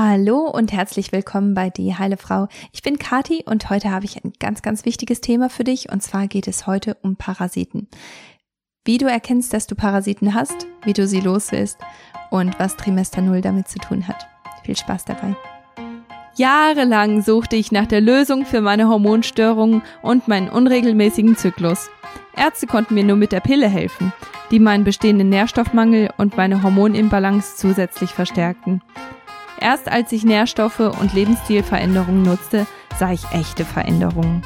Hallo und herzlich willkommen bei Die Heile Frau. Ich bin Kati und heute habe ich ein ganz, ganz wichtiges Thema für dich und zwar geht es heute um Parasiten. Wie du erkennst, dass du Parasiten hast, wie du sie loswirst und was Trimester Null damit zu tun hat. Viel Spaß dabei. Jahrelang suchte ich nach der Lösung für meine Hormonstörungen und meinen unregelmäßigen Zyklus. Ärzte konnten mir nur mit der Pille helfen, die meinen bestehenden Nährstoffmangel und meine Hormonimbalance zusätzlich verstärkten. Erst als ich Nährstoffe und Lebensstilveränderungen nutzte, sah ich echte Veränderungen.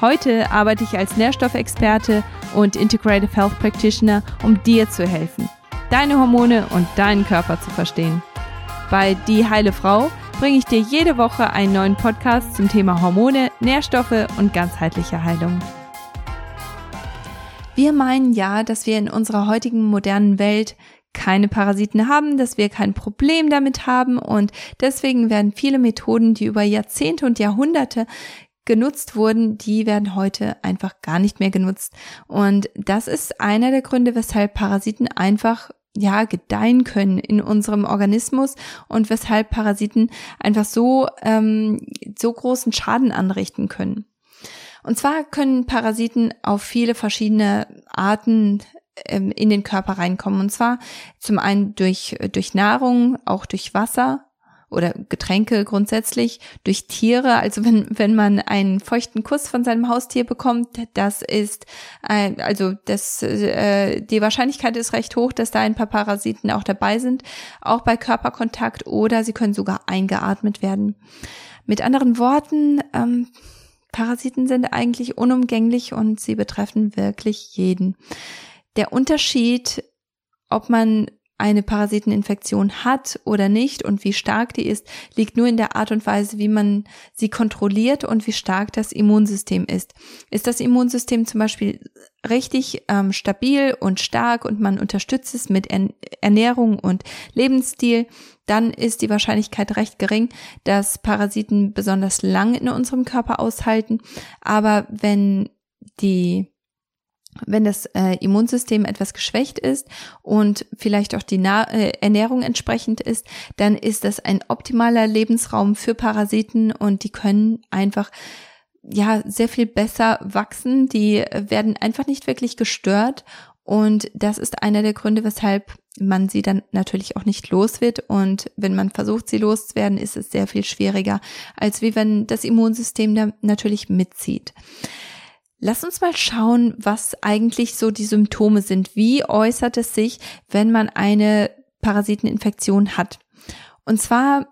Heute arbeite ich als Nährstoffexperte und Integrative Health Practitioner, um dir zu helfen, deine Hormone und deinen Körper zu verstehen. Bei Die Heile Frau bringe ich dir jede Woche einen neuen Podcast zum Thema Hormone, Nährstoffe und ganzheitliche Heilung. Wir meinen ja, dass wir in unserer heutigen modernen Welt keine Parasiten haben, dass wir kein Problem damit haben und deswegen werden viele Methoden, die über Jahrzehnte und Jahrhunderte genutzt wurden, die werden heute einfach gar nicht mehr genutzt. Und das ist einer der Gründe, weshalb Parasiten einfach ja gedeihen können in unserem Organismus und weshalb Parasiten einfach so ähm, so großen Schaden anrichten können. Und zwar können Parasiten auf viele verschiedene Arten ähm, in den Körper reinkommen. Und zwar zum einen durch, durch Nahrung, auch durch Wasser oder Getränke grundsätzlich, durch Tiere. Also wenn, wenn man einen feuchten Kuss von seinem Haustier bekommt, das ist, äh, also das, äh, die Wahrscheinlichkeit ist recht hoch, dass da ein paar Parasiten auch dabei sind, auch bei Körperkontakt oder sie können sogar eingeatmet werden. Mit anderen Worten, ähm, Parasiten sind eigentlich unumgänglich und sie betreffen wirklich jeden. Der Unterschied, ob man eine Parasiteninfektion hat oder nicht und wie stark die ist, liegt nur in der Art und Weise, wie man sie kontrolliert und wie stark das Immunsystem ist. Ist das Immunsystem zum Beispiel richtig ähm, stabil und stark und man unterstützt es mit Ernährung und Lebensstil, dann ist die Wahrscheinlichkeit recht gering, dass Parasiten besonders lang in unserem Körper aushalten. Aber wenn die wenn das äh, Immunsystem etwas geschwächt ist und vielleicht auch die Na äh, Ernährung entsprechend ist, dann ist das ein optimaler Lebensraum für Parasiten und die können einfach ja sehr viel besser wachsen. Die werden einfach nicht wirklich gestört und das ist einer der Gründe, weshalb man sie dann natürlich auch nicht los wird. Und wenn man versucht, sie loszuwerden, ist es sehr viel schwieriger, als wie wenn das Immunsystem da natürlich mitzieht. Lass uns mal schauen, was eigentlich so die Symptome sind. Wie äußert es sich, wenn man eine Parasiteninfektion hat? Und zwar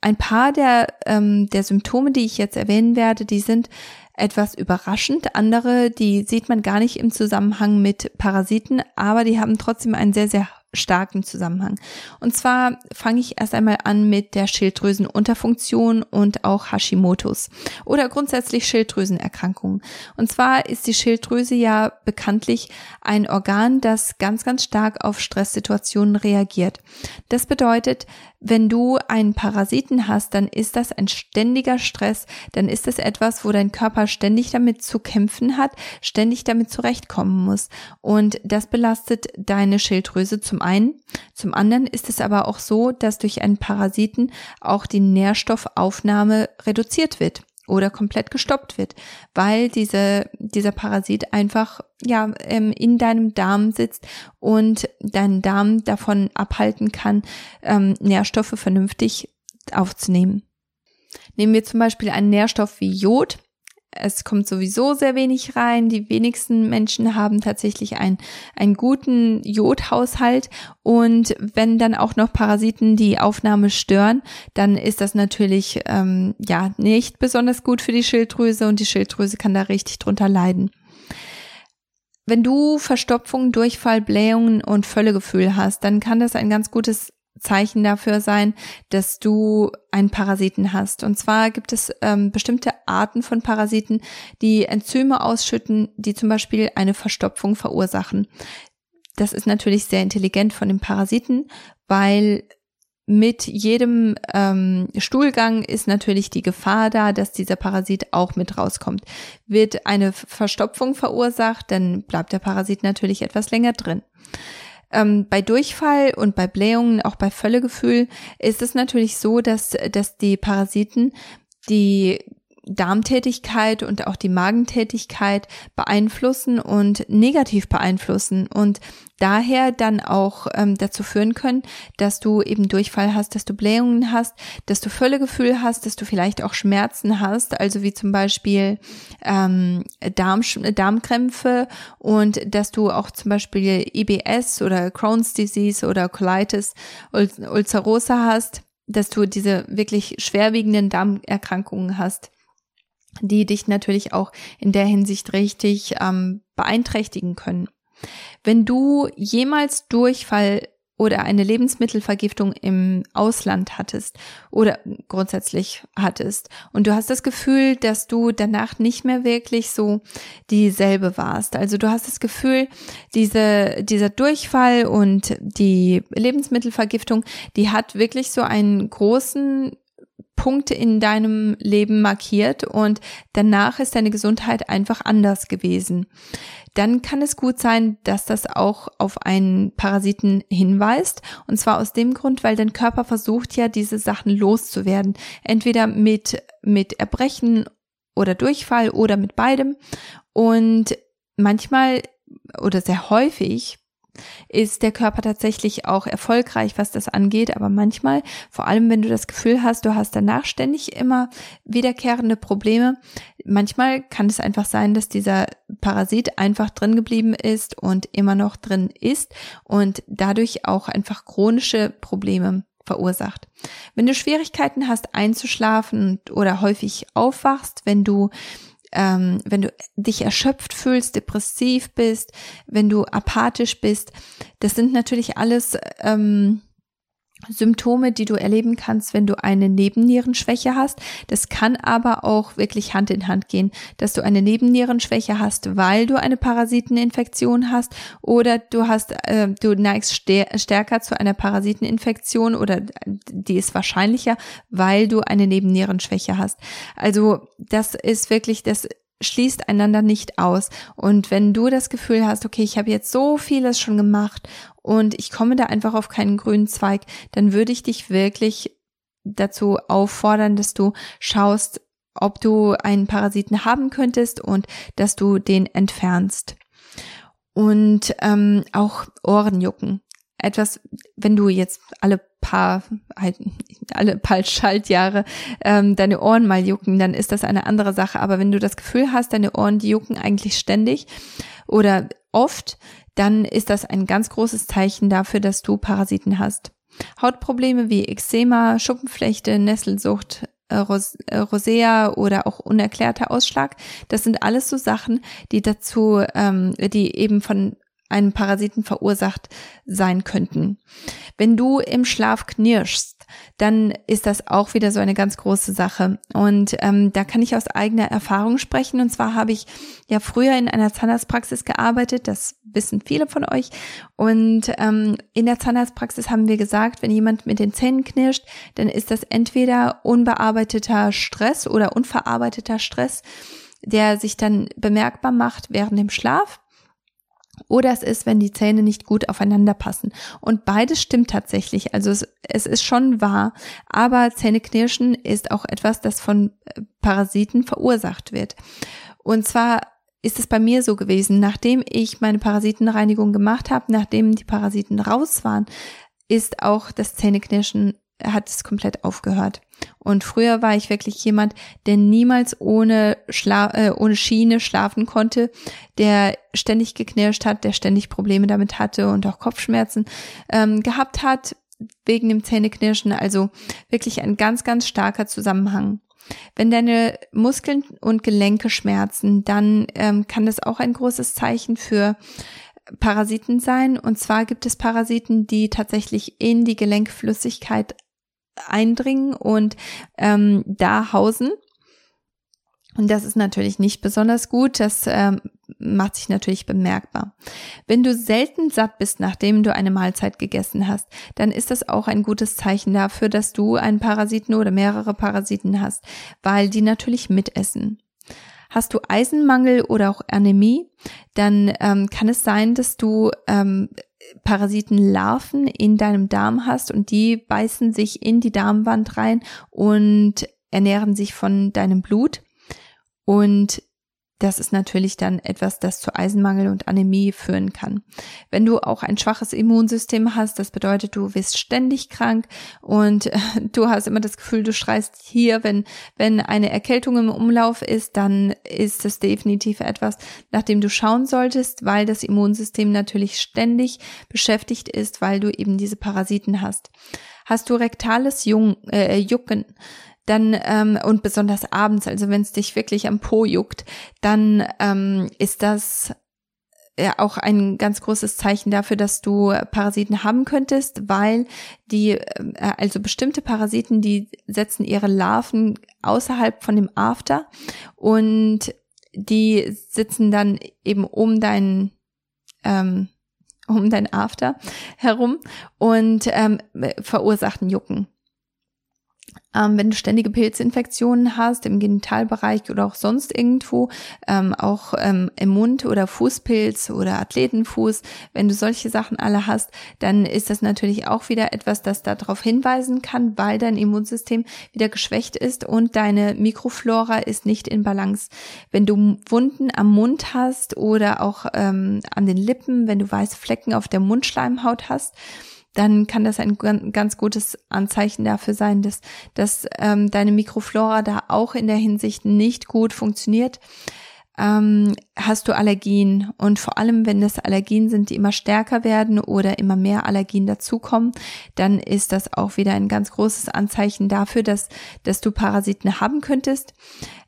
ein paar der, ähm, der Symptome, die ich jetzt erwähnen werde, die sind etwas überraschend. Andere, die sieht man gar nicht im Zusammenhang mit Parasiten, aber die haben trotzdem einen sehr, sehr starken Zusammenhang. Und zwar fange ich erst einmal an mit der Schilddrüsenunterfunktion und auch Hashimoto's oder grundsätzlich Schilddrüsenerkrankungen. Und zwar ist die Schilddrüse ja bekanntlich ein Organ, das ganz, ganz stark auf Stresssituationen reagiert. Das bedeutet, wenn du einen Parasiten hast, dann ist das ein ständiger Stress, dann ist es etwas, wo dein Körper ständig damit zu kämpfen hat, ständig damit zurechtkommen muss. Und das belastet deine Schilddrüse zum einen. Zum anderen ist es aber auch so, dass durch einen Parasiten auch die Nährstoffaufnahme reduziert wird oder komplett gestoppt wird, weil diese, dieser Parasit einfach ja ähm, in deinem Darm sitzt und deinen Darm davon abhalten kann, ähm, Nährstoffe vernünftig aufzunehmen. Nehmen wir zum Beispiel einen Nährstoff wie Jod, es kommt sowieso sehr wenig rein. Die wenigsten Menschen haben tatsächlich einen, einen guten Jodhaushalt. Und wenn dann auch noch Parasiten die Aufnahme stören, dann ist das natürlich ähm, ja nicht besonders gut für die Schilddrüse und die Schilddrüse kann da richtig drunter leiden. Wenn du Verstopfung, Durchfall, Blähungen und Völlegefühl hast, dann kann das ein ganz gutes Zeichen dafür sein, dass du einen Parasiten hast. Und zwar gibt es ähm, bestimmte Arten von Parasiten, die Enzyme ausschütten, die zum Beispiel eine Verstopfung verursachen. Das ist natürlich sehr intelligent von den Parasiten, weil mit jedem ähm, Stuhlgang ist natürlich die Gefahr da, dass dieser Parasit auch mit rauskommt. Wird eine Verstopfung verursacht, dann bleibt der Parasit natürlich etwas länger drin. Ähm, bei Durchfall und bei Blähungen, auch bei Völlegefühl, ist es natürlich so, dass, dass die Parasiten die Darmtätigkeit und auch die Magentätigkeit beeinflussen und negativ beeinflussen und daher dann auch ähm, dazu führen können, dass du eben Durchfall hast, dass du Blähungen hast, dass du Völlegefühl hast, dass du vielleicht auch Schmerzen hast, also wie zum Beispiel ähm, Darm, Darmkrämpfe und dass du auch zum Beispiel IBS oder Crohn's Disease oder Colitis ulcerosa hast, dass du diese wirklich schwerwiegenden Darmerkrankungen hast die dich natürlich auch in der Hinsicht richtig ähm, beeinträchtigen können. Wenn du jemals Durchfall oder eine Lebensmittelvergiftung im Ausland hattest oder grundsätzlich hattest und du hast das Gefühl, dass du danach nicht mehr wirklich so dieselbe warst. Also du hast das Gefühl, diese, dieser Durchfall und die Lebensmittelvergiftung, die hat wirklich so einen großen Punkte in deinem Leben markiert und danach ist deine Gesundheit einfach anders gewesen. Dann kann es gut sein, dass das auch auf einen Parasiten hinweist. Und zwar aus dem Grund, weil dein Körper versucht ja, diese Sachen loszuwerden. Entweder mit, mit Erbrechen oder Durchfall oder mit beidem. Und manchmal oder sehr häufig ist der Körper tatsächlich auch erfolgreich, was das angeht. Aber manchmal, vor allem wenn du das Gefühl hast, du hast danach ständig immer wiederkehrende Probleme, manchmal kann es einfach sein, dass dieser Parasit einfach drin geblieben ist und immer noch drin ist und dadurch auch einfach chronische Probleme verursacht. Wenn du Schwierigkeiten hast einzuschlafen oder häufig aufwachst, wenn du ähm, wenn du dich erschöpft fühlst, depressiv bist, wenn du apathisch bist, das sind natürlich alles ähm, Symptome, die du erleben kannst, wenn du eine Nebennierenschwäche hast. Das kann aber auch wirklich Hand in Hand gehen, dass du eine Nebennierenschwäche hast, weil du eine Parasiteninfektion hast oder du hast, äh, du neigst stärker zu einer Parasiteninfektion oder die ist wahrscheinlicher, weil du eine Nebennierenschwäche hast. Also das ist wirklich das schließt einander nicht aus. Und wenn du das Gefühl hast, okay, ich habe jetzt so vieles schon gemacht und ich komme da einfach auf keinen grünen Zweig, dann würde ich dich wirklich dazu auffordern, dass du schaust, ob du einen Parasiten haben könntest und dass du den entfernst. Und ähm, auch Ohrenjucken etwas, wenn du jetzt alle paar, halt, alle paar Schaltjahre ähm, deine Ohren mal jucken, dann ist das eine andere Sache. Aber wenn du das Gefühl hast, deine Ohren, die jucken eigentlich ständig oder oft, dann ist das ein ganz großes Zeichen dafür, dass du Parasiten hast. Hautprobleme wie Eczema, Schuppenflechte, Nesselsucht, äh, äh, Rosea oder auch unerklärter Ausschlag, das sind alles so Sachen, die dazu, ähm, die eben von einem Parasiten verursacht sein könnten. Wenn du im Schlaf knirschst, dann ist das auch wieder so eine ganz große Sache. Und ähm, da kann ich aus eigener Erfahrung sprechen. Und zwar habe ich ja früher in einer Zahnarztpraxis gearbeitet. Das wissen viele von euch. Und ähm, in der Zahnarztpraxis haben wir gesagt, wenn jemand mit den Zähnen knirscht, dann ist das entweder unbearbeiteter Stress oder unverarbeiteter Stress, der sich dann bemerkbar macht während dem Schlaf oder es ist, wenn die Zähne nicht gut aufeinander passen. Und beides stimmt tatsächlich. Also es, es ist schon wahr. Aber Zähneknirschen ist auch etwas, das von äh, Parasiten verursacht wird. Und zwar ist es bei mir so gewesen, nachdem ich meine Parasitenreinigung gemacht habe, nachdem die Parasiten raus waren, ist auch das Zähneknirschen hat es komplett aufgehört. Und früher war ich wirklich jemand, der niemals ohne, Schla äh, ohne Schiene schlafen konnte, der ständig geknirscht hat, der ständig Probleme damit hatte und auch Kopfschmerzen ähm, gehabt hat wegen dem Zähneknirschen. Also wirklich ein ganz, ganz starker Zusammenhang. Wenn deine Muskeln und Gelenke schmerzen, dann ähm, kann das auch ein großes Zeichen für Parasiten sein. Und zwar gibt es Parasiten, die tatsächlich in die Gelenkflüssigkeit eindringen und ähm, da hausen. Und das ist natürlich nicht besonders gut. Das ähm, macht sich natürlich bemerkbar. Wenn du selten satt bist, nachdem du eine Mahlzeit gegessen hast, dann ist das auch ein gutes Zeichen dafür, dass du einen Parasiten oder mehrere Parasiten hast, weil die natürlich mitessen. Hast du Eisenmangel oder auch Anämie, dann ähm, kann es sein, dass du ähm, Parasitenlarven in deinem Darm hast und die beißen sich in die Darmwand rein und ernähren sich von deinem Blut. Und das ist natürlich dann etwas, das zu Eisenmangel und Anämie führen kann. Wenn du auch ein schwaches Immunsystem hast, das bedeutet, du wirst ständig krank und du hast immer das Gefühl, du schreist hier, wenn, wenn eine Erkältung im Umlauf ist, dann ist es definitiv etwas, nach dem du schauen solltest, weil das Immunsystem natürlich ständig beschäftigt ist, weil du eben diese Parasiten hast. Hast du rektales Jung, äh, Jucken, dann ähm, und besonders abends, also wenn es dich wirklich am Po juckt, dann ähm, ist das ja auch ein ganz großes Zeichen dafür, dass du Parasiten haben könntest, weil die, äh, also bestimmte Parasiten, die setzen ihre Larven außerhalb von dem After und die sitzen dann eben um deinen ähm, um dein After herum und ähm, verursachen Jucken. Ähm, wenn du ständige Pilzinfektionen hast im Genitalbereich oder auch sonst irgendwo, ähm, auch ähm, im Mund oder Fußpilz oder Athletenfuß, wenn du solche Sachen alle hast, dann ist das natürlich auch wieder etwas, das darauf hinweisen kann, weil dein Immunsystem wieder geschwächt ist und deine Mikroflora ist nicht in Balance. Wenn du Wunden am Mund hast oder auch ähm, an den Lippen, wenn du weiße Flecken auf der Mundschleimhaut hast, dann kann das ein ganz gutes Anzeichen dafür sein, dass, dass ähm, deine Mikroflora da auch in der Hinsicht nicht gut funktioniert. Ähm, hast du Allergien? Und vor allem, wenn das Allergien sind, die immer stärker werden oder immer mehr Allergien dazukommen, dann ist das auch wieder ein ganz großes Anzeichen dafür, dass, dass du Parasiten haben könntest.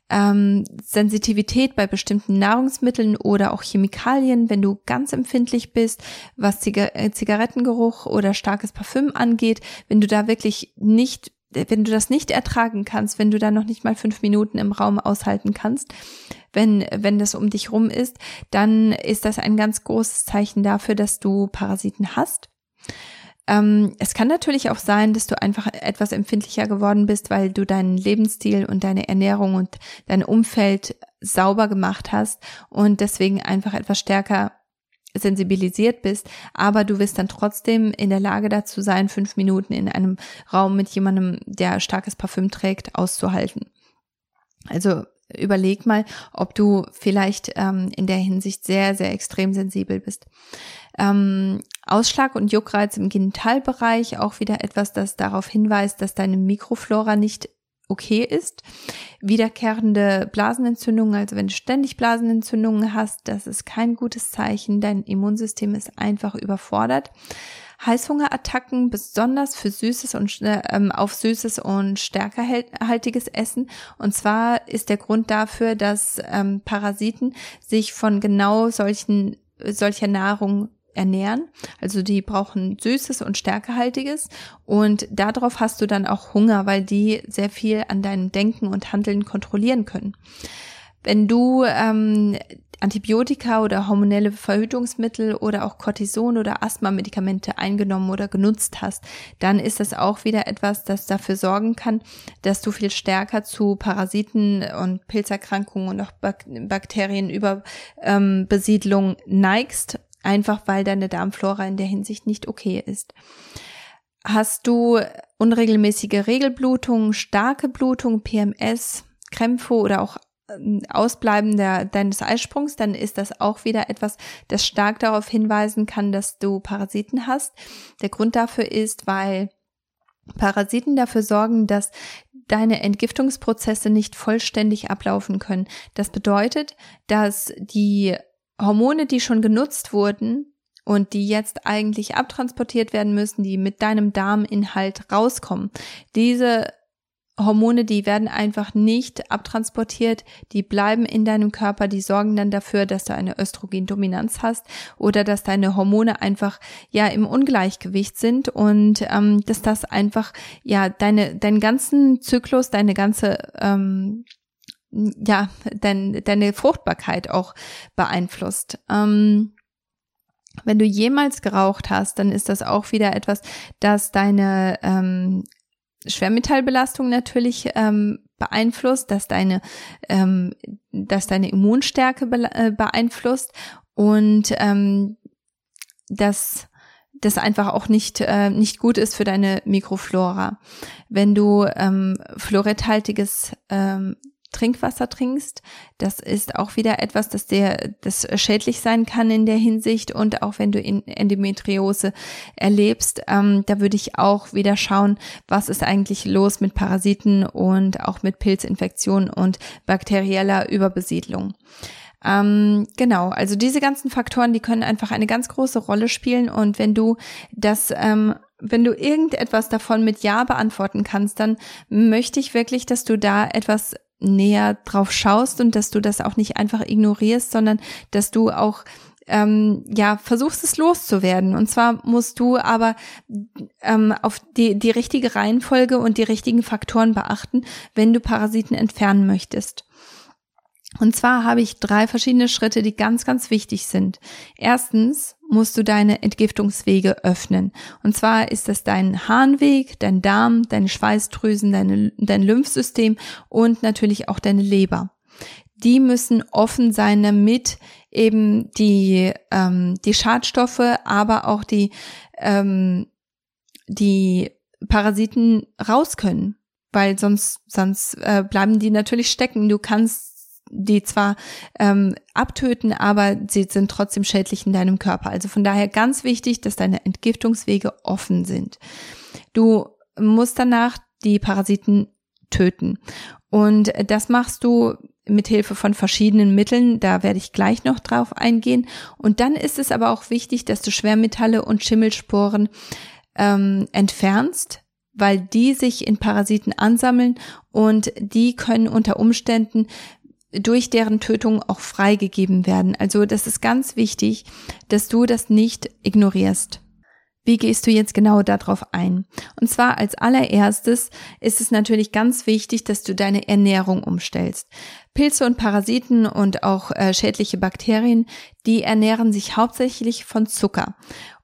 Ähm, Sensitivität bei bestimmten Nahrungsmitteln oder auch Chemikalien, wenn du ganz empfindlich bist, was äh, Zigarettengeruch oder starkes Parfüm angeht, wenn du da wirklich nicht wenn du das nicht ertragen kannst, wenn du da noch nicht mal fünf Minuten im Raum aushalten kannst, wenn, wenn das um dich rum ist, dann ist das ein ganz großes Zeichen dafür, dass du Parasiten hast. Ähm, es kann natürlich auch sein, dass du einfach etwas empfindlicher geworden bist, weil du deinen Lebensstil und deine Ernährung und dein Umfeld sauber gemacht hast und deswegen einfach etwas stärker sensibilisiert bist, aber du wirst dann trotzdem in der Lage dazu sein, fünf Minuten in einem Raum mit jemandem, der starkes Parfüm trägt, auszuhalten. Also überleg mal, ob du vielleicht ähm, in der Hinsicht sehr, sehr extrem sensibel bist. Ähm, Ausschlag und Juckreiz im Genitalbereich, auch wieder etwas, das darauf hinweist, dass deine Mikroflora nicht okay ist. Wiederkehrende Blasenentzündungen, also wenn du ständig Blasenentzündungen hast, das ist kein gutes Zeichen. Dein Immunsystem ist einfach überfordert. Heißhungerattacken, besonders für süßes und ähm, auf süßes und stärkerhaltiges Essen. Und zwar ist der Grund dafür, dass ähm, Parasiten sich von genau solchen solcher Nahrung ernähren. Also die brauchen Süßes und Stärkehaltiges und darauf hast du dann auch Hunger, weil die sehr viel an deinem Denken und Handeln kontrollieren können. Wenn du ähm, Antibiotika oder hormonelle Verhütungsmittel oder auch Cortison oder Asthma-Medikamente eingenommen oder genutzt hast, dann ist das auch wieder etwas, das dafür sorgen kann, dass du viel stärker zu Parasiten und Pilzerkrankungen und auch Bakterienüberbesiedlung ähm, neigst einfach weil deine Darmflora in der Hinsicht nicht okay ist. Hast du unregelmäßige Regelblutung, starke Blutung, PMS, Krämpfe oder auch ähm, Ausbleiben der, deines Eisprungs, dann ist das auch wieder etwas, das stark darauf hinweisen kann, dass du Parasiten hast. Der Grund dafür ist, weil Parasiten dafür sorgen, dass deine Entgiftungsprozesse nicht vollständig ablaufen können. Das bedeutet, dass die Hormone, die schon genutzt wurden und die jetzt eigentlich abtransportiert werden müssen, die mit deinem Darminhalt rauskommen. Diese Hormone, die werden einfach nicht abtransportiert, die bleiben in deinem Körper, die sorgen dann dafür, dass du eine Östrogendominanz hast oder dass deine Hormone einfach ja im Ungleichgewicht sind und ähm, dass das einfach ja deine deinen ganzen Zyklus, deine ganze ähm, ja, dein, deine Fruchtbarkeit auch beeinflusst. Ähm, wenn du jemals geraucht hast, dann ist das auch wieder etwas, das deine ähm, Schwermetallbelastung natürlich ähm, beeinflusst, dass deine, ähm, dass deine Immunstärke äh, beeinflusst und ähm, dass das einfach auch nicht, äh, nicht gut ist für deine Mikroflora. Wenn du ähm, fluoridhaltiges ähm, Trinkwasser trinkst. Das ist auch wieder etwas, das dir das schädlich sein kann in der Hinsicht und auch wenn du Endometriose erlebst, ähm, da würde ich auch wieder schauen, was ist eigentlich los mit Parasiten und auch mit Pilzinfektionen und bakterieller Überbesiedlung. Ähm, genau, also diese ganzen Faktoren, die können einfach eine ganz große Rolle spielen und wenn du das ähm, wenn du irgendetwas davon mit Ja beantworten kannst, dann möchte ich wirklich, dass du da etwas näher drauf schaust und dass du das auch nicht einfach ignorierst, sondern dass du auch ähm, ja versuchst es loszuwerden. Und zwar musst du aber ähm, auf die die richtige Reihenfolge und die richtigen Faktoren beachten, wenn du Parasiten entfernen möchtest. Und zwar habe ich drei verschiedene Schritte, die ganz, ganz wichtig sind. Erstens musst du deine Entgiftungswege öffnen. Und zwar ist das dein Harnweg, dein Darm, deine Schweißdrüsen, deine, dein Lymphsystem und natürlich auch deine Leber. Die müssen offen sein, damit eben die, ähm, die Schadstoffe, aber auch die, ähm, die Parasiten raus können weil sonst sonst äh, bleiben die natürlich stecken. Du kannst die zwar ähm, abtöten, aber sie sind trotzdem schädlich in deinem Körper. Also von daher ganz wichtig, dass deine Entgiftungswege offen sind. Du musst danach die Parasiten töten. Und das machst du mit Hilfe von verschiedenen Mitteln, da werde ich gleich noch drauf eingehen. Und dann ist es aber auch wichtig, dass du Schwermetalle und Schimmelsporen ähm, entfernst, weil die sich in Parasiten ansammeln und die können unter Umständen durch deren Tötung auch freigegeben werden. Also das ist ganz wichtig, dass du das nicht ignorierst. Wie gehst du jetzt genau darauf ein? Und zwar als allererstes ist es natürlich ganz wichtig, dass du deine Ernährung umstellst. Pilze und Parasiten und auch äh, schädliche Bakterien, die ernähren sich hauptsächlich von Zucker.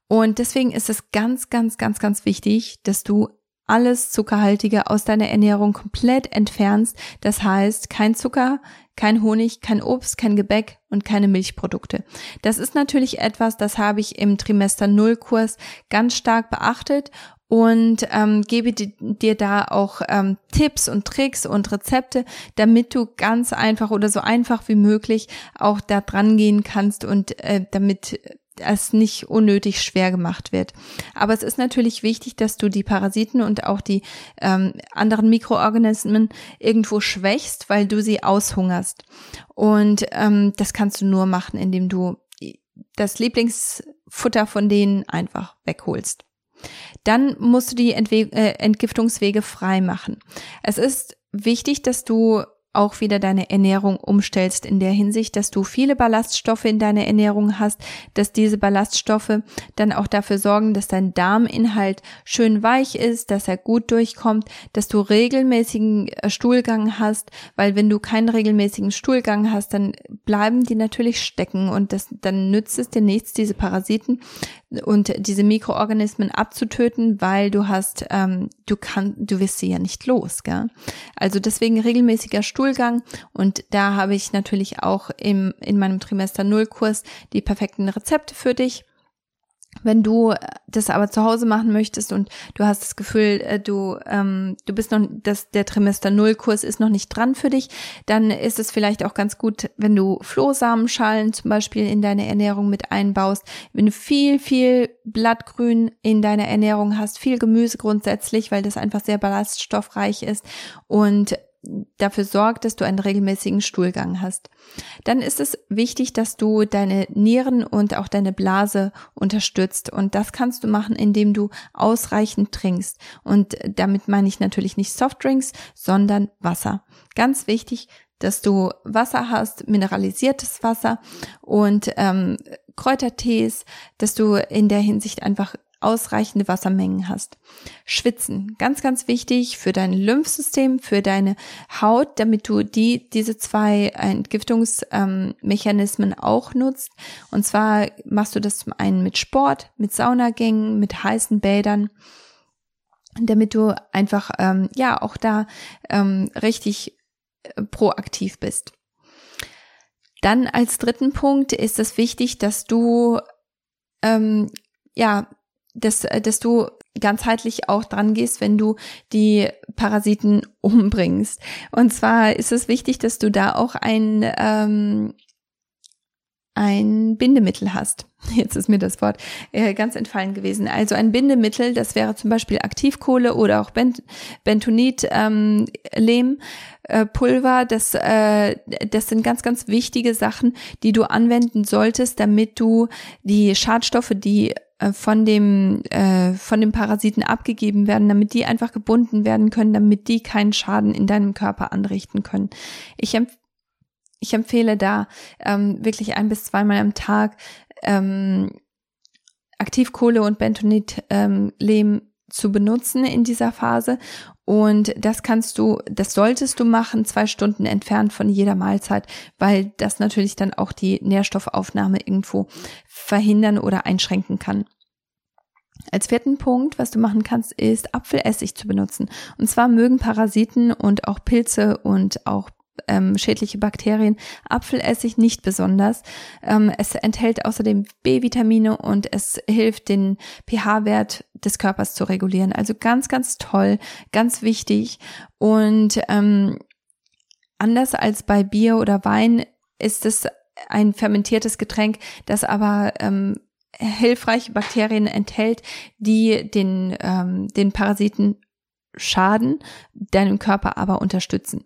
Und deswegen ist es ganz, ganz, ganz, ganz wichtig, dass du alles Zuckerhaltige aus deiner Ernährung komplett entfernst. Das heißt, kein Zucker, kein Honig, kein Obst, kein Gebäck und keine Milchprodukte. Das ist natürlich etwas, das habe ich im Trimester Null Kurs ganz stark beachtet und ähm, gebe dir da auch ähm, Tipps und Tricks und Rezepte, damit du ganz einfach oder so einfach wie möglich auch da dran gehen kannst und äh, damit es nicht unnötig schwer gemacht wird. Aber es ist natürlich wichtig, dass du die Parasiten und auch die ähm, anderen Mikroorganismen irgendwo schwächst, weil du sie aushungerst. Und ähm, das kannst du nur machen, indem du das Lieblingsfutter von denen einfach wegholst. Dann musst du die Entwe äh, Entgiftungswege frei machen. Es ist wichtig, dass du auch wieder deine Ernährung umstellst in der Hinsicht, dass du viele Ballaststoffe in deiner Ernährung hast, dass diese Ballaststoffe dann auch dafür sorgen, dass dein Darminhalt schön weich ist, dass er gut durchkommt, dass du regelmäßigen äh, Stuhlgang hast, weil wenn du keinen regelmäßigen Stuhlgang hast, dann bleiben die natürlich stecken und das, dann nützt es dir nichts, diese Parasiten und diese Mikroorganismen abzutöten, weil du hast, ähm, du kannst, du wirst sie ja nicht los, gell? Also deswegen regelmäßiger Stuhlgang und da habe ich natürlich auch im, in meinem Trimester Null Kurs die perfekten Rezepte für dich. Wenn du das aber zu Hause machen möchtest und du hast das Gefühl, äh, du, ähm, du bist noch, dass der Trimester Null Kurs ist noch nicht dran für dich, dann ist es vielleicht auch ganz gut, wenn du Flohsamenschalen zum Beispiel in deine Ernährung mit einbaust, wenn du viel, viel Blattgrün in deiner Ernährung hast, viel Gemüse grundsätzlich, weil das einfach sehr ballaststoffreich ist und dafür sorgt, dass du einen regelmäßigen Stuhlgang hast. Dann ist es wichtig, dass du deine Nieren und auch deine Blase unterstützt. Und das kannst du machen, indem du ausreichend trinkst. Und damit meine ich natürlich nicht Softdrinks, sondern Wasser. Ganz wichtig, dass du Wasser hast, mineralisiertes Wasser und ähm, Kräutertees, dass du in der Hinsicht einfach ausreichende Wassermengen hast. Schwitzen, ganz, ganz wichtig für dein Lymphsystem, für deine Haut, damit du die, diese zwei Entgiftungsmechanismen ähm, auch nutzt. Und zwar machst du das zum einen mit Sport, mit Saunagängen, mit heißen Bädern damit du einfach ähm, ja auch da ähm, richtig äh, proaktiv bist. Dann als dritten Punkt ist es wichtig, dass du ähm, ja, dass, äh, dass du ganzheitlich auch dran gehst, wenn du die Parasiten umbringst. Und zwar ist es wichtig, dass du da auch ein ähm, ein Bindemittel hast. Jetzt ist mir das Wort äh, ganz entfallen gewesen. Also ein Bindemittel, das wäre zum Beispiel Aktivkohle oder auch Bent Bentonit, ähm, Lehm, äh, Pulver. Das, äh, das sind ganz, ganz wichtige Sachen, die du anwenden solltest, damit du die Schadstoffe, die von dem äh, von dem Parasiten abgegeben werden, damit die einfach gebunden werden können, damit die keinen Schaden in deinem Körper anrichten können. Ich empfehle ich empfehle da ähm, wirklich ein bis zweimal am Tag ähm, Aktivkohle und Bentonit ähm, Lehm zu benutzen in dieser Phase. Und das kannst du, das solltest du machen, zwei Stunden entfernt von jeder Mahlzeit, weil das natürlich dann auch die Nährstoffaufnahme irgendwo verhindern oder einschränken kann. Als vierten Punkt, was du machen kannst, ist Apfelessig zu benutzen. Und zwar mögen Parasiten und auch Pilze und auch ähm, schädliche Bakterien. Apfelessig nicht besonders. Ähm, es enthält außerdem B-Vitamine und es hilft, den pH-Wert des Körpers zu regulieren. Also ganz, ganz toll, ganz wichtig. Und ähm, anders als bei Bier oder Wein ist es ein fermentiertes Getränk, das aber ähm, hilfreiche Bakterien enthält, die den, ähm, den Parasiten schaden, deinem Körper aber unterstützen.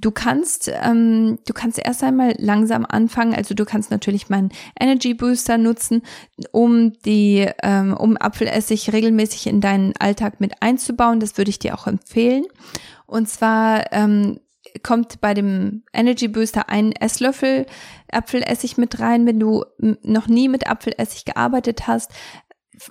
Du kannst, ähm, du kannst erst einmal langsam anfangen. Also du kannst natürlich meinen Energy Booster nutzen, um die, ähm, um Apfelessig regelmäßig in deinen Alltag mit einzubauen. Das würde ich dir auch empfehlen. Und zwar ähm, kommt bei dem Energy Booster ein Esslöffel Apfelessig mit rein. Wenn du noch nie mit Apfelessig gearbeitet hast,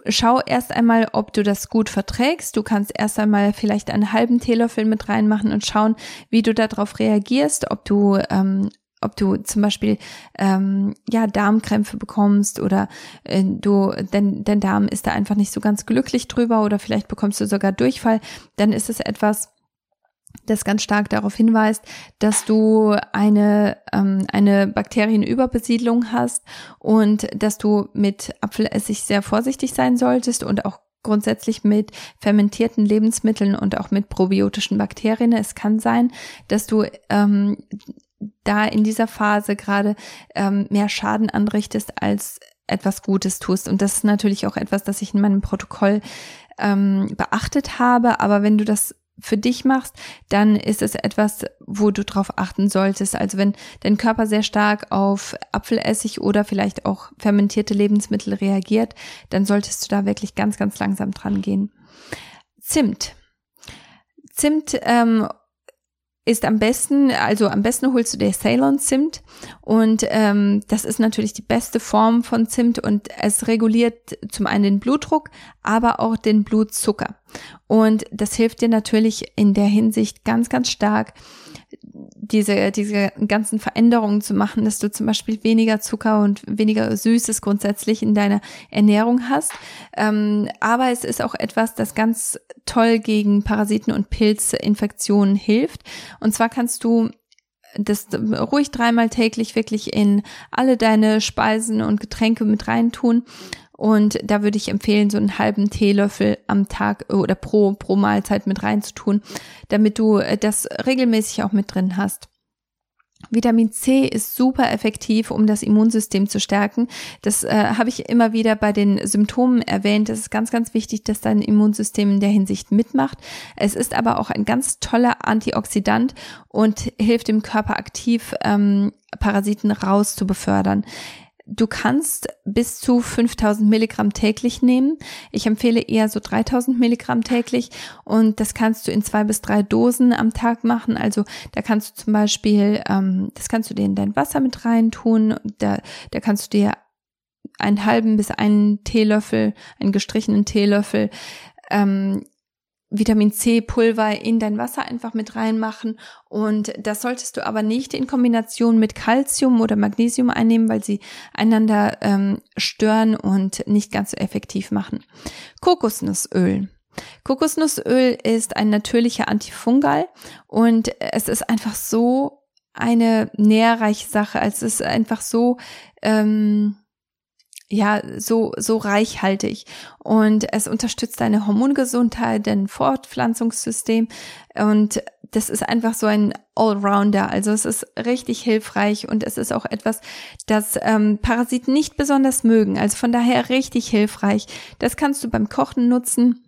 schau erst einmal, ob du das gut verträgst. Du kannst erst einmal vielleicht einen halben Teelöffel mit reinmachen und schauen, wie du darauf reagierst, ob du ähm, ob du zum Beispiel ähm, ja Darmkrämpfe bekommst oder äh, du dein, dein Darm ist da einfach nicht so ganz glücklich drüber oder vielleicht bekommst du sogar Durchfall, dann ist es etwas, das ganz stark darauf hinweist, dass du eine, ähm, eine Bakterienüberbesiedlung hast und dass du mit Apfelessig sehr vorsichtig sein solltest und auch grundsätzlich mit fermentierten Lebensmitteln und auch mit probiotischen Bakterien. Es kann sein, dass du ähm, da in dieser Phase gerade ähm, mehr Schaden anrichtest, als etwas Gutes tust. Und das ist natürlich auch etwas, das ich in meinem Protokoll ähm, beachtet habe. Aber wenn du das für dich machst, dann ist es etwas, wo du drauf achten solltest. Also wenn dein Körper sehr stark auf Apfelessig oder vielleicht auch fermentierte Lebensmittel reagiert, dann solltest du da wirklich ganz, ganz langsam dran gehen. Zimt. Zimt ähm, ist am besten, also am besten holst du dir Ceylon Zimt und ähm, das ist natürlich die beste Form von Zimt und es reguliert zum einen den Blutdruck, aber auch den Blutzucker. Und das hilft dir natürlich in der Hinsicht ganz, ganz stark, diese, diese ganzen Veränderungen zu machen, dass du zum Beispiel weniger Zucker und weniger Süßes grundsätzlich in deiner Ernährung hast. Ähm, aber es ist auch etwas, das ganz toll gegen Parasiten und Pilzinfektionen hilft. Und zwar kannst du das ruhig dreimal täglich wirklich in alle deine Speisen und Getränke mit reintun und da würde ich empfehlen, so einen halben Teelöffel am Tag oder pro, pro Mahlzeit mit reinzutun, damit du äh, das regelmäßig auch mit drin hast. Vitamin C ist super effektiv, um das Immunsystem zu stärken. Das äh, habe ich immer wieder bei den Symptomen erwähnt. Es ist ganz, ganz wichtig, dass dein Immunsystem in der Hinsicht mitmacht. Es ist aber auch ein ganz toller Antioxidant und hilft dem Körper aktiv, ähm, Parasiten raus zu befördern. Du kannst bis zu 5000 Milligramm täglich nehmen. Ich empfehle eher so 3000 Milligramm täglich und das kannst du in zwei bis drei Dosen am Tag machen. Also da kannst du zum Beispiel, ähm, das kannst du dir in dein Wasser mit rein tun. Da, da kannst du dir einen halben bis einen Teelöffel, einen gestrichenen Teelöffel ähm, Vitamin C Pulver in dein Wasser einfach mit reinmachen und das solltest du aber nicht in Kombination mit Calcium oder Magnesium einnehmen, weil sie einander ähm, stören und nicht ganz so effektiv machen. Kokosnussöl. Kokosnussöl ist ein natürlicher Antifungal und es ist einfach so eine nährreiche Sache. Es ist einfach so, ähm, ja, so, so reichhaltig. Und es unterstützt deine Hormongesundheit, dein Fortpflanzungssystem. Und das ist einfach so ein Allrounder. Also es ist richtig hilfreich und es ist auch etwas, das ähm, Parasiten nicht besonders mögen. Also von daher richtig hilfreich. Das kannst du beim Kochen nutzen.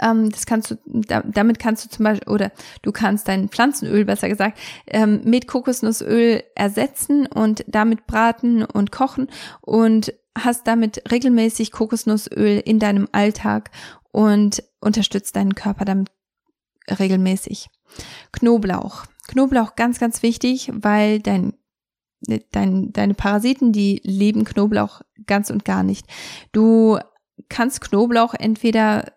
Ähm, das kannst du, da, damit kannst du zum Beispiel, oder du kannst dein Pflanzenöl, besser gesagt, ähm, mit Kokosnussöl ersetzen und damit braten und kochen und hast damit regelmäßig Kokosnussöl in deinem Alltag und unterstützt deinen Körper damit regelmäßig. Knoblauch. Knoblauch ganz, ganz wichtig, weil dein Dein, deine Parasiten, die lieben Knoblauch ganz und gar nicht. Du kannst Knoblauch entweder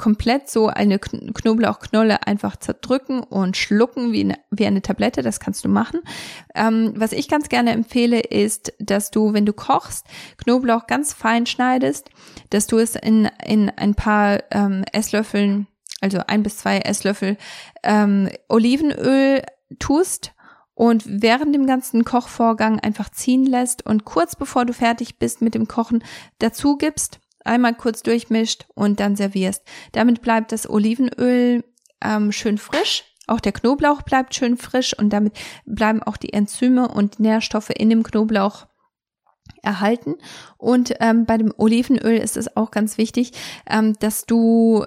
komplett so eine Knoblauchknolle einfach zerdrücken und schlucken wie eine, wie eine Tablette. Das kannst du machen. Ähm, was ich ganz gerne empfehle, ist, dass du, wenn du kochst, Knoblauch ganz fein schneidest, dass du es in, in ein paar ähm, Esslöffeln, also ein bis zwei Esslöffel ähm, Olivenöl tust und während dem ganzen Kochvorgang einfach ziehen lässt und kurz bevor du fertig bist mit dem Kochen dazu gibst einmal kurz durchmischt und dann servierst. Damit bleibt das Olivenöl ähm, schön frisch. Auch der Knoblauch bleibt schön frisch und damit bleiben auch die Enzyme und Nährstoffe in dem Knoblauch erhalten. Und ähm, bei dem Olivenöl ist es auch ganz wichtig, ähm, dass du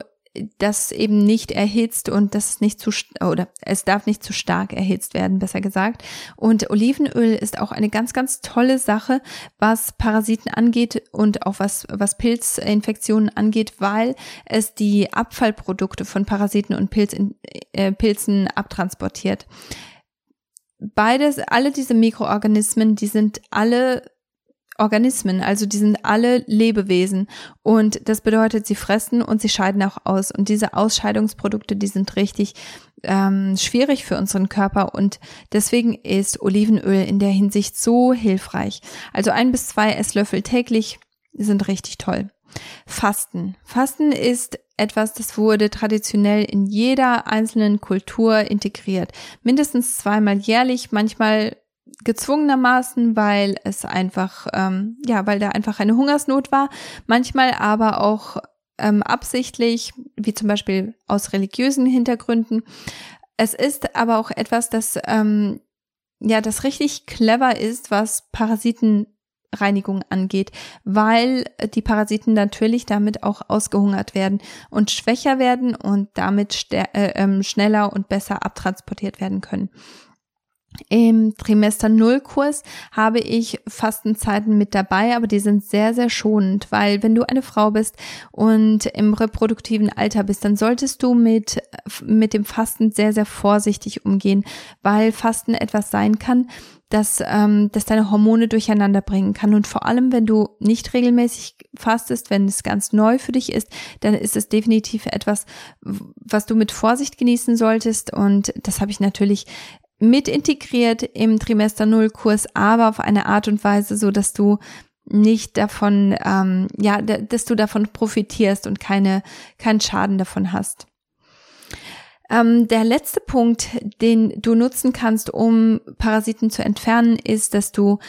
das eben nicht erhitzt und das nicht zu oder es darf nicht zu stark erhitzt werden, besser gesagt. Und Olivenöl ist auch eine ganz ganz tolle Sache, was Parasiten angeht und auch was was Pilzinfektionen angeht, weil es die Abfallprodukte von Parasiten und Pilz, äh, Pilzen abtransportiert. Beides, alle diese Mikroorganismen, die sind alle Organismen, also die sind alle Lebewesen und das bedeutet, sie fressen und sie scheiden auch aus und diese Ausscheidungsprodukte, die sind richtig ähm, schwierig für unseren Körper und deswegen ist Olivenöl in der Hinsicht so hilfreich. Also ein bis zwei Esslöffel täglich sind richtig toll. Fasten. Fasten ist etwas, das wurde traditionell in jeder einzelnen Kultur integriert. Mindestens zweimal jährlich, manchmal gezwungenermaßen, weil es einfach, ähm, ja, weil da einfach eine Hungersnot war, manchmal aber auch ähm, absichtlich, wie zum Beispiel aus religiösen Hintergründen. Es ist aber auch etwas, das ähm, ja, das richtig clever ist, was Parasitenreinigung angeht, weil die Parasiten natürlich damit auch ausgehungert werden und schwächer werden und damit äh, äh, schneller und besser abtransportiert werden können. Im Trimester Null Kurs habe ich Fastenzeiten mit dabei, aber die sind sehr, sehr schonend, weil wenn du eine Frau bist und im reproduktiven Alter bist, dann solltest du mit, mit dem Fasten sehr, sehr vorsichtig umgehen, weil Fasten etwas sein kann, das, ähm, das deine Hormone durcheinander bringen kann. Und vor allem, wenn du nicht regelmäßig fastest, wenn es ganz neu für dich ist, dann ist es definitiv etwas, was du mit Vorsicht genießen solltest. Und das habe ich natürlich mit integriert im Trimester Null Kurs, aber auf eine Art und Weise, so dass du nicht davon, ähm, ja, dass du davon profitierst und keine, keinen Schaden davon hast. Ähm, der letzte Punkt, den du nutzen kannst, um Parasiten zu entfernen, ist, dass du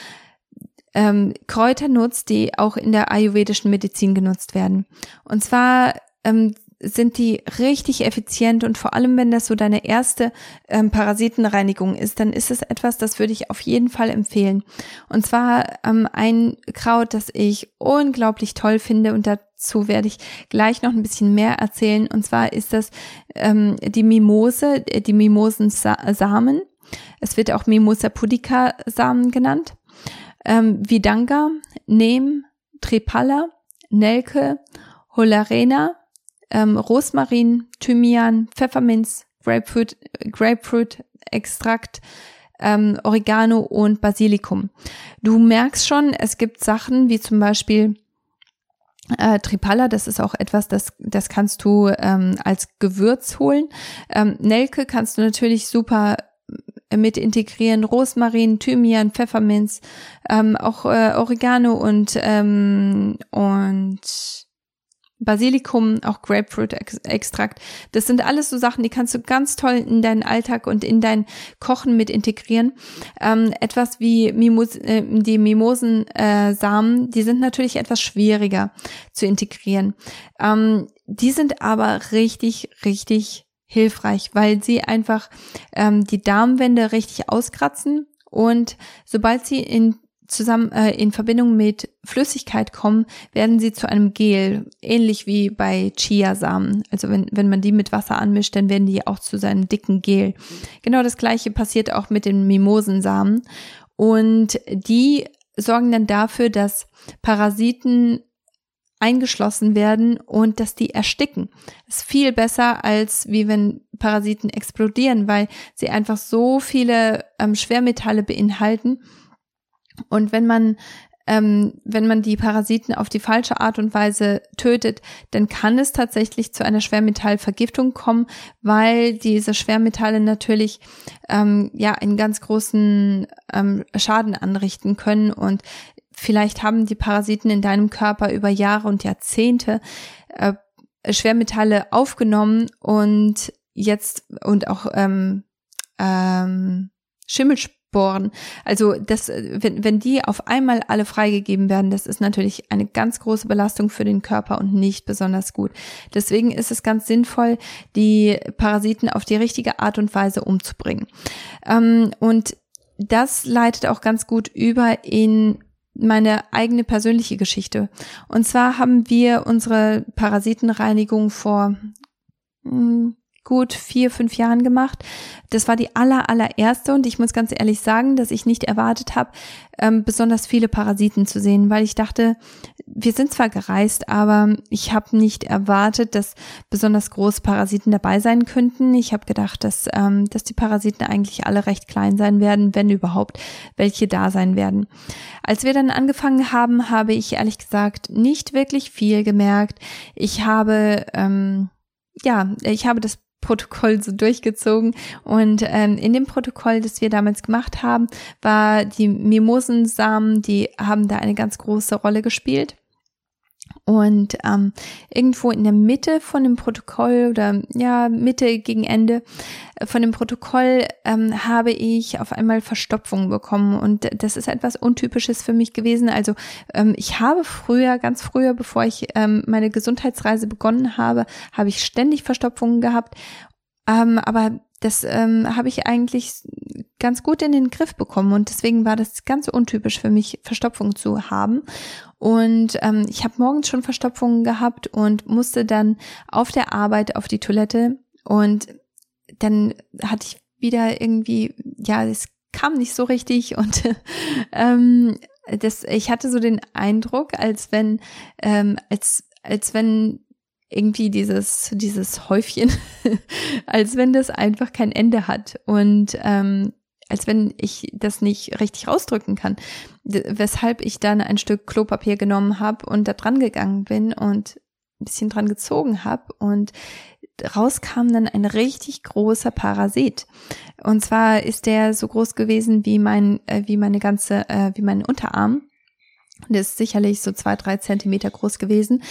ähm, Kräuter nutzt, die auch in der ayurvedischen Medizin genutzt werden. Und zwar ähm, sind die richtig effizient und vor allem, wenn das so deine erste ähm, Parasitenreinigung ist, dann ist es etwas, das würde ich auf jeden Fall empfehlen. Und zwar ähm, ein Kraut, das ich unglaublich toll finde und dazu werde ich gleich noch ein bisschen mehr erzählen. Und zwar ist das ähm, die Mimose, äh, die Mimosensamen. Es wird auch Mimosa pudica Samen genannt. Ähm, Vidanga, Neem, Tripala, Nelke, Holarena, ähm, Rosmarin, Thymian, Pfefferminz, Grapefruit, Grapefruit Extrakt, ähm, Oregano und Basilikum. Du merkst schon, es gibt Sachen wie zum Beispiel äh, Tripalla, das ist auch etwas, das, das kannst du ähm, als Gewürz holen. Ähm, Nelke kannst du natürlich super äh, mit integrieren, Rosmarin, Thymian, Pfefferminz, ähm, auch äh, Oregano und ähm, und Basilikum, auch Grapefruit-Extrakt. Das sind alles so Sachen, die kannst du ganz toll in deinen Alltag und in dein Kochen mit integrieren. Ähm, etwas wie Mimos äh, die Mimosensamen, äh, die sind natürlich etwas schwieriger zu integrieren. Ähm, die sind aber richtig, richtig hilfreich, weil sie einfach ähm, die Darmwände richtig auskratzen und sobald sie in zusammen äh, in Verbindung mit Flüssigkeit kommen, werden sie zu einem Gel, ähnlich wie bei Chiasamen. Also wenn, wenn man die mit Wasser anmischt, dann werden die auch zu seinem dicken Gel. Genau das gleiche passiert auch mit den Mimosensamen. Und die sorgen dann dafür, dass Parasiten eingeschlossen werden und dass die ersticken. Das ist viel besser, als wie wenn Parasiten explodieren, weil sie einfach so viele ähm, Schwermetalle beinhalten und wenn man ähm, wenn man die Parasiten auf die falsche Art und Weise tötet, dann kann es tatsächlich zu einer Schwermetallvergiftung kommen, weil diese Schwermetalle natürlich ähm, ja einen ganz großen ähm, Schaden anrichten können. Und vielleicht haben die Parasiten in deinem Körper über Jahre und Jahrzehnte äh, Schwermetalle aufgenommen und jetzt und auch ähm, ähm, Schimmelsporen Sporen. Also das, wenn, wenn die auf einmal alle freigegeben werden, das ist natürlich eine ganz große Belastung für den Körper und nicht besonders gut. Deswegen ist es ganz sinnvoll, die Parasiten auf die richtige Art und Weise umzubringen. Ähm, und das leitet auch ganz gut über in meine eigene persönliche Geschichte. Und zwar haben wir unsere Parasitenreinigung vor hm, gut vier, fünf Jahren gemacht. Das war die aller, allererste und ich muss ganz ehrlich sagen, dass ich nicht erwartet habe, ähm, besonders viele Parasiten zu sehen, weil ich dachte, wir sind zwar gereist, aber ich habe nicht erwartet, dass besonders große Parasiten dabei sein könnten. Ich habe gedacht, dass, ähm, dass die Parasiten eigentlich alle recht klein sein werden, wenn überhaupt welche da sein werden. Als wir dann angefangen haben, habe ich ehrlich gesagt nicht wirklich viel gemerkt. Ich habe ähm, ja, ich habe das Protokoll so durchgezogen. Und ähm, in dem Protokoll, das wir damals gemacht haben, war die Mimosensamen, die haben da eine ganz große Rolle gespielt. Und ähm, irgendwo in der Mitte von dem Protokoll oder ja, Mitte gegen Ende äh, von dem Protokoll ähm, habe ich auf einmal Verstopfung bekommen. Und das ist etwas Untypisches für mich gewesen. Also ähm, ich habe früher, ganz früher, bevor ich ähm, meine Gesundheitsreise begonnen habe, habe ich ständig Verstopfungen gehabt. Ähm, aber das ähm, habe ich eigentlich ganz gut in den Griff bekommen und deswegen war das ganz untypisch für mich, Verstopfung zu haben. Und ähm, ich habe morgens schon Verstopfungen gehabt und musste dann auf der Arbeit auf die Toilette. Und dann hatte ich wieder irgendwie, ja, es kam nicht so richtig. Und ähm, das, ich hatte so den Eindruck, als wenn, ähm, als, als wenn irgendwie dieses, dieses Häufchen, als wenn das einfach kein Ende hat. Und ähm, als wenn ich das nicht richtig rausdrücken kann. Weshalb ich dann ein Stück Klopapier genommen habe und da dran gegangen bin und ein bisschen dran gezogen habe und raus kam dann ein richtig großer Parasit. Und zwar ist der so groß gewesen wie mein, äh, wie meine ganze, äh, wie mein Unterarm. Der ist sicherlich so zwei, drei Zentimeter groß gewesen,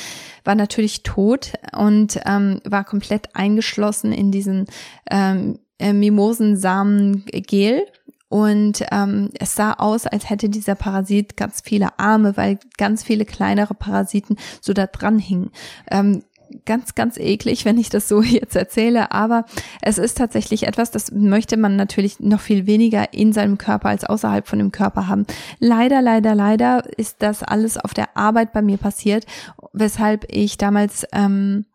war natürlich tot und ähm, war komplett eingeschlossen in diesen ähm, äh, Mimosensamen-Gel. Und ähm, es sah aus, als hätte dieser Parasit ganz viele Arme, weil ganz viele kleinere Parasiten so da dran hingen. Ähm, ganz, ganz eklig, wenn ich das so jetzt erzähle, aber es ist tatsächlich etwas, das möchte man natürlich noch viel weniger in seinem Körper als außerhalb von dem Körper haben. Leider, leider, leider ist das alles auf der Arbeit bei mir passiert, weshalb ich damals ähm,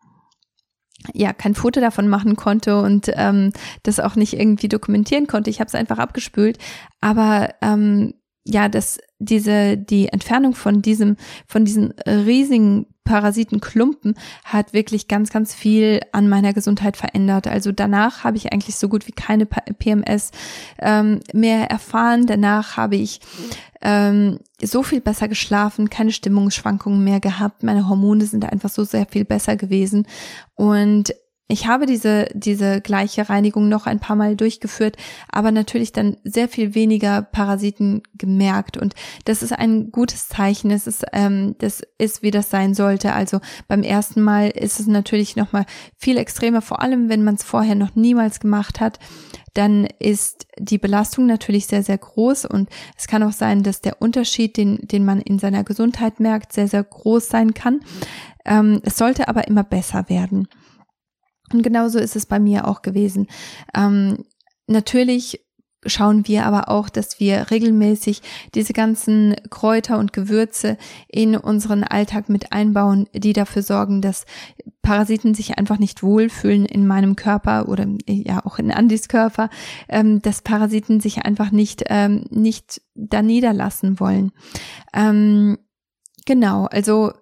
ja kein Foto davon machen konnte und ähm, das auch nicht irgendwie dokumentieren konnte. Ich habe es einfach abgespült, aber ähm, ja, dass diese die Entfernung von diesem von diesen riesigen Parasitenklumpen hat wirklich ganz ganz viel an meiner Gesundheit verändert. Also danach habe ich eigentlich so gut wie keine PMS ähm, mehr erfahren. Danach habe ich ähm, so viel besser geschlafen, keine Stimmungsschwankungen mehr gehabt. Meine Hormone sind einfach so sehr viel besser gewesen und ich habe diese, diese gleiche Reinigung noch ein paar Mal durchgeführt, aber natürlich dann sehr viel weniger Parasiten gemerkt. Und das ist ein gutes Zeichen. Es ist, ähm, das ist, wie das sein sollte. Also beim ersten Mal ist es natürlich nochmal viel extremer, vor allem wenn man es vorher noch niemals gemacht hat. Dann ist die Belastung natürlich sehr, sehr groß und es kann auch sein, dass der Unterschied, den, den man in seiner Gesundheit merkt, sehr, sehr groß sein kann. Ähm, es sollte aber immer besser werden. Und genauso ist es bei mir auch gewesen. Ähm, natürlich schauen wir aber auch, dass wir regelmäßig diese ganzen Kräuter und Gewürze in unseren Alltag mit einbauen, die dafür sorgen, dass Parasiten sich einfach nicht wohlfühlen in meinem Körper oder ja auch in Andys Körper, ähm, dass Parasiten sich einfach nicht ähm, nicht da niederlassen wollen. Ähm, genau, also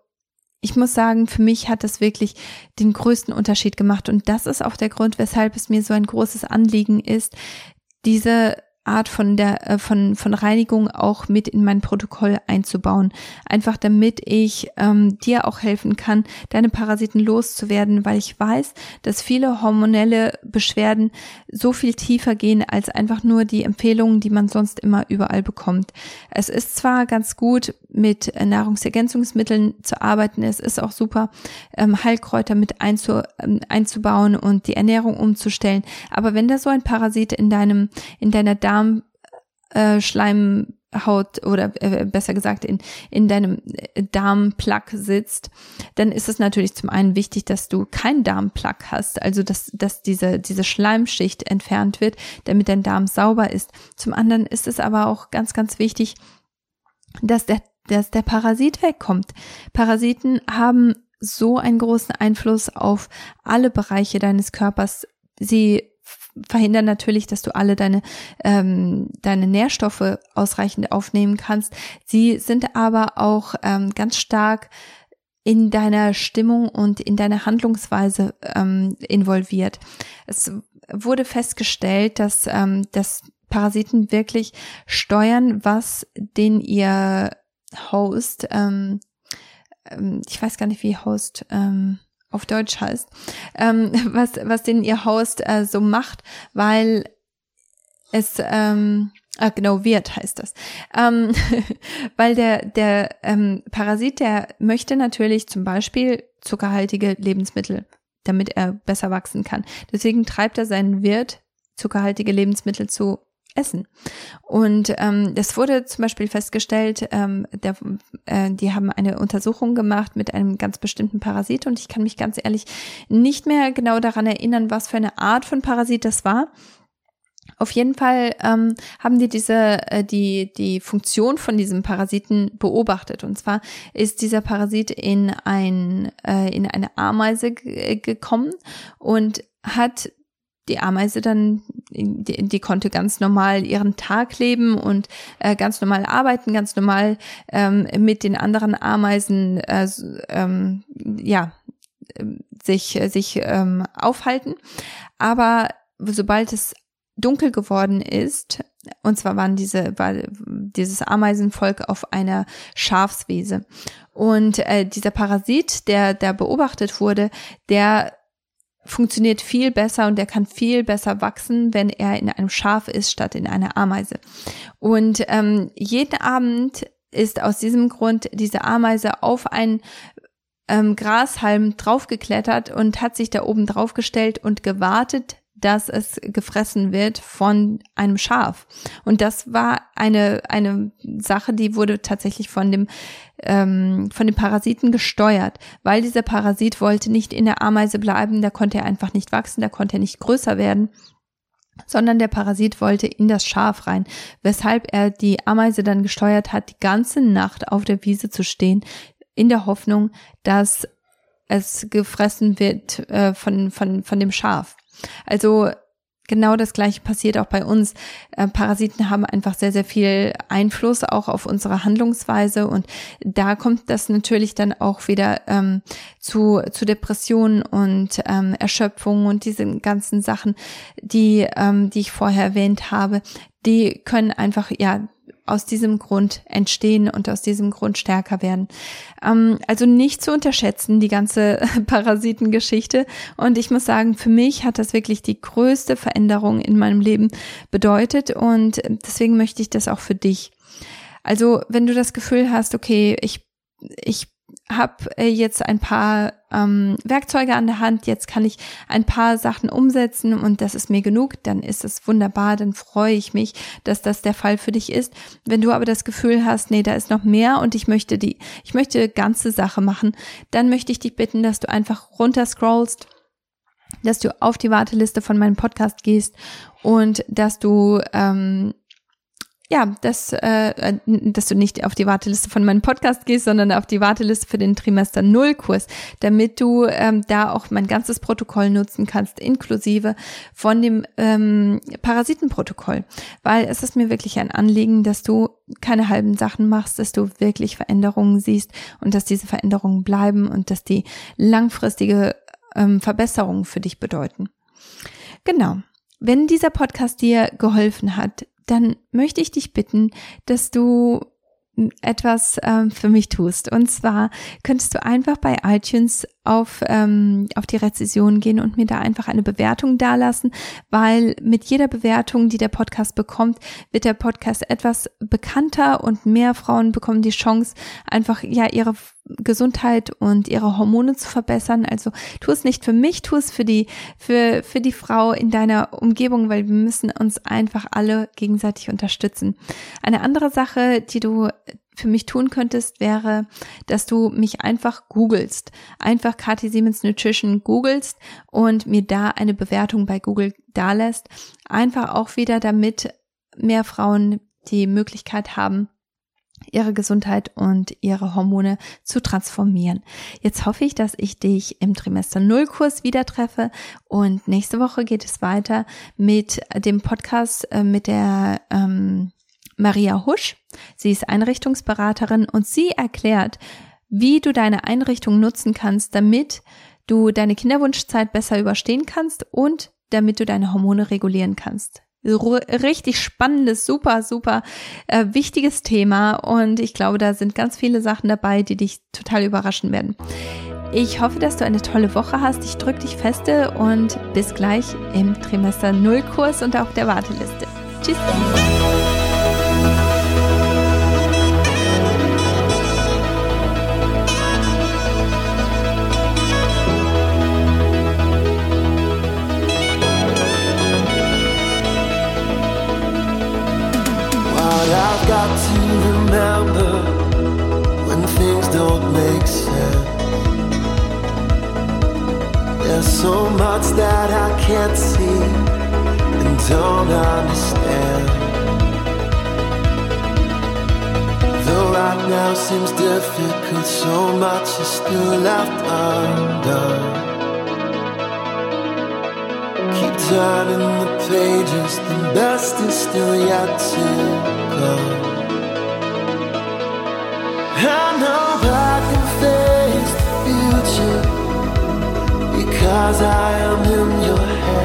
ich muss sagen, für mich hat das wirklich den größten Unterschied gemacht. Und das ist auch der Grund, weshalb es mir so ein großes Anliegen ist, diese Art von der äh, von von Reinigung auch mit in mein Protokoll einzubauen, einfach damit ich ähm, dir auch helfen kann, deine Parasiten loszuwerden, weil ich weiß, dass viele hormonelle Beschwerden so viel tiefer gehen als einfach nur die Empfehlungen, die man sonst immer überall bekommt. Es ist zwar ganz gut mit Nahrungsergänzungsmitteln zu arbeiten, es ist auch super ähm, Heilkräuter mit einzu, ähm, einzubauen und die Ernährung umzustellen, aber wenn da so ein Parasit in deinem in deiner Darm Darmschleimhaut äh, oder äh, besser gesagt in, in deinem Darmplack sitzt, dann ist es natürlich zum einen wichtig, dass du keinen Darmplack hast, also dass, dass diese, diese Schleimschicht entfernt wird, damit dein Darm sauber ist. Zum anderen ist es aber auch ganz, ganz wichtig, dass der, dass der Parasit wegkommt. Parasiten haben so einen großen Einfluss auf alle Bereiche deines Körpers. Sie verhindern natürlich, dass du alle deine, ähm, deine Nährstoffe ausreichend aufnehmen kannst. Sie sind aber auch ähm, ganz stark in deiner Stimmung und in deiner Handlungsweise ähm, involviert. Es wurde festgestellt, dass, ähm, dass Parasiten wirklich steuern, was den ihr Host, ähm, ähm ich weiß gar nicht, wie Host, ähm, auf Deutsch heißt, ähm, was, was den ihr Host äh, so macht, weil es, ähm, ah, genau, wird heißt das. Ähm, weil der, der ähm, Parasit, der möchte natürlich zum Beispiel zuckerhaltige Lebensmittel, damit er besser wachsen kann. Deswegen treibt er seinen Wirt, zuckerhaltige Lebensmittel zu essen. Und ähm, es wurde zum Beispiel festgestellt, ähm, der, äh, die haben eine Untersuchung gemacht mit einem ganz bestimmten Parasit und ich kann mich ganz ehrlich nicht mehr genau daran erinnern, was für eine Art von Parasit das war. Auf jeden Fall ähm, haben die diese äh, die die Funktion von diesem Parasiten beobachtet und zwar ist dieser Parasit in ein äh, in eine Ameise gekommen und hat die Ameise dann, die, die konnte ganz normal ihren Tag leben und äh, ganz normal arbeiten, ganz normal ähm, mit den anderen Ameisen, äh, ähm, ja, sich, sich ähm, aufhalten. Aber sobald es dunkel geworden ist, und zwar waren diese, war dieses Ameisenvolk auf einer Schafswiese. Und äh, dieser Parasit, der da beobachtet wurde, der funktioniert viel besser und er kann viel besser wachsen, wenn er in einem Schaf ist statt in einer Ameise. Und ähm, jeden Abend ist aus diesem Grund diese Ameise auf ein ähm, Grashalm draufgeklettert und hat sich da oben draufgestellt und gewartet, dass es gefressen wird von einem Schaf. Und das war eine, eine Sache, die wurde tatsächlich von dem, ähm, von dem Parasiten gesteuert, weil dieser Parasit wollte nicht in der Ameise bleiben, da konnte er einfach nicht wachsen, da konnte er nicht größer werden sondern der Parasit wollte in das Schaf rein, weshalb er die Ameise dann gesteuert hat, die ganze Nacht auf der Wiese zu stehen, in der Hoffnung, dass es gefressen wird äh, von, von, von dem Schaf. Also genau das gleiche passiert auch bei uns. Äh, Parasiten haben einfach sehr, sehr viel Einfluss auch auf unsere Handlungsweise und da kommt das natürlich dann auch wieder ähm, zu, zu Depressionen und ähm, Erschöpfung und diese ganzen Sachen, die, ähm, die ich vorher erwähnt habe, die können einfach, ja, aus diesem Grund entstehen und aus diesem Grund stärker werden. Ähm, also nicht zu unterschätzen, die ganze Parasitengeschichte. Und ich muss sagen, für mich hat das wirklich die größte Veränderung in meinem Leben bedeutet und deswegen möchte ich das auch für dich. Also wenn du das Gefühl hast, okay, ich, ich habe äh, jetzt ein paar ähm, Werkzeuge an der Hand, jetzt kann ich ein paar Sachen umsetzen und das ist mir genug, dann ist es wunderbar, dann freue ich mich, dass das der Fall für dich ist. Wenn du aber das Gefühl hast, nee, da ist noch mehr und ich möchte die, ich möchte ganze Sache machen, dann möchte ich dich bitten, dass du einfach runterscrollst dass du auf die Warteliste von meinem Podcast gehst und dass du ähm, ja, dass, äh, dass du nicht auf die Warteliste von meinem Podcast gehst, sondern auf die Warteliste für den Trimester Null Kurs, damit du ähm, da auch mein ganzes Protokoll nutzen kannst, inklusive von dem ähm, Parasitenprotokoll. Weil es ist mir wirklich ein Anliegen, dass du keine halben Sachen machst, dass du wirklich Veränderungen siehst und dass diese Veränderungen bleiben und dass die langfristige ähm, Verbesserungen für dich bedeuten. Genau. Wenn dieser Podcast dir geholfen hat, dann möchte ich dich bitten, dass du etwas ähm, für mich tust. Und zwar könntest du einfach bei iTunes auf, ähm, auf die Rezession gehen und mir da einfach eine Bewertung dalassen, weil mit jeder Bewertung, die der Podcast bekommt, wird der Podcast etwas bekannter und mehr Frauen bekommen die Chance, einfach ja ihre Gesundheit und ihre Hormone zu verbessern. Also tu es nicht für mich, tu es für die, für, für die Frau in deiner Umgebung, weil wir müssen uns einfach alle gegenseitig unterstützen. Eine andere Sache, die du für mich tun könntest, wäre, dass du mich einfach googelst. Einfach Kathi Siemens Nutrition googelst und mir da eine Bewertung bei Google dalässt. Einfach auch wieder, damit mehr Frauen die Möglichkeit haben, ihre Gesundheit und ihre Hormone zu transformieren. Jetzt hoffe ich, dass ich dich im Trimester Null Kurs wieder treffe und nächste Woche geht es weiter mit dem Podcast äh, mit der ähm, Maria Husch. Sie ist Einrichtungsberaterin und sie erklärt, wie du deine Einrichtung nutzen kannst, damit du deine Kinderwunschzeit besser überstehen kannst und damit du deine Hormone regulieren kannst. Richtig spannendes, super, super äh, wichtiges Thema und ich glaube, da sind ganz viele Sachen dabei, die dich total überraschen werden. Ich hoffe, dass du eine tolle Woche hast. Ich drücke dich feste und bis gleich im Trimester Null Kurs und auf der Warteliste. Tschüss. So much that I can't see and don't understand. Right now seems difficult, so much is still left undone. Keep turning the pages, the best is still yet to come. I know I can face the future because I am in your hands.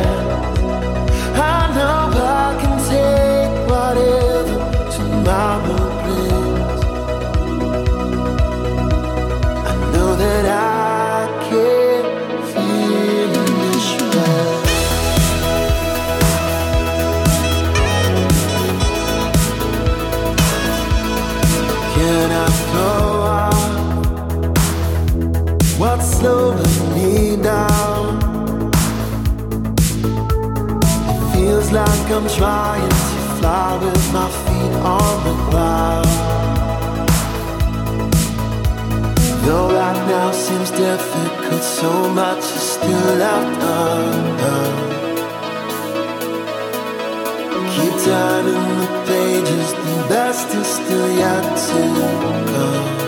With my feet on the ground. Though right now seems difficult, so much is still left undone. Keep turning the pages, the best is still yet to come.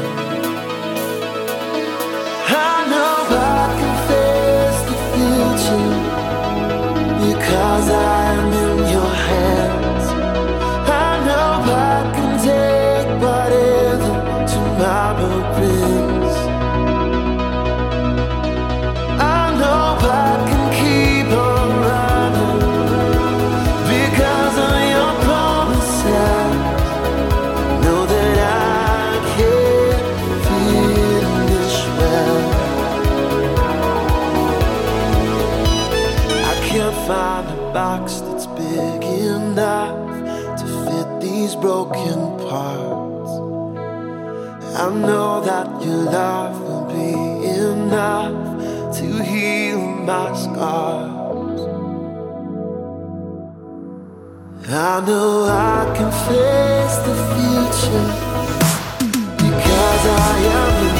Cause I'm in your box that's big enough to fit these broken parts. I know that your love will be enough to heal my scars. I know I can face the future because I am